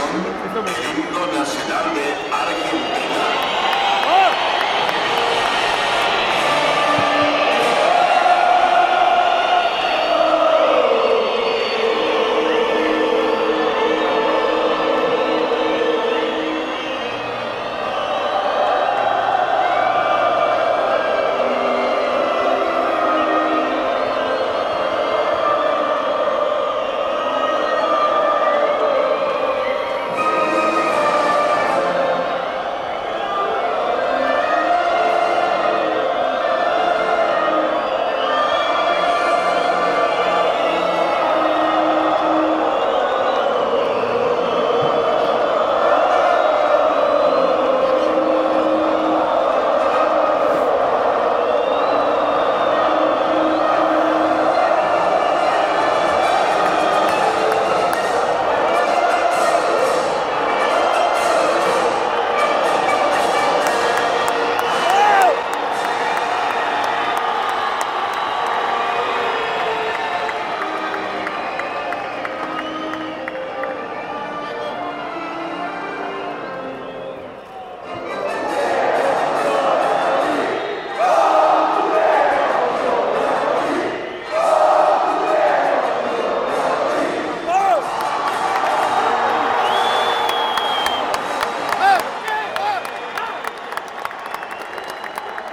transmisión nacional.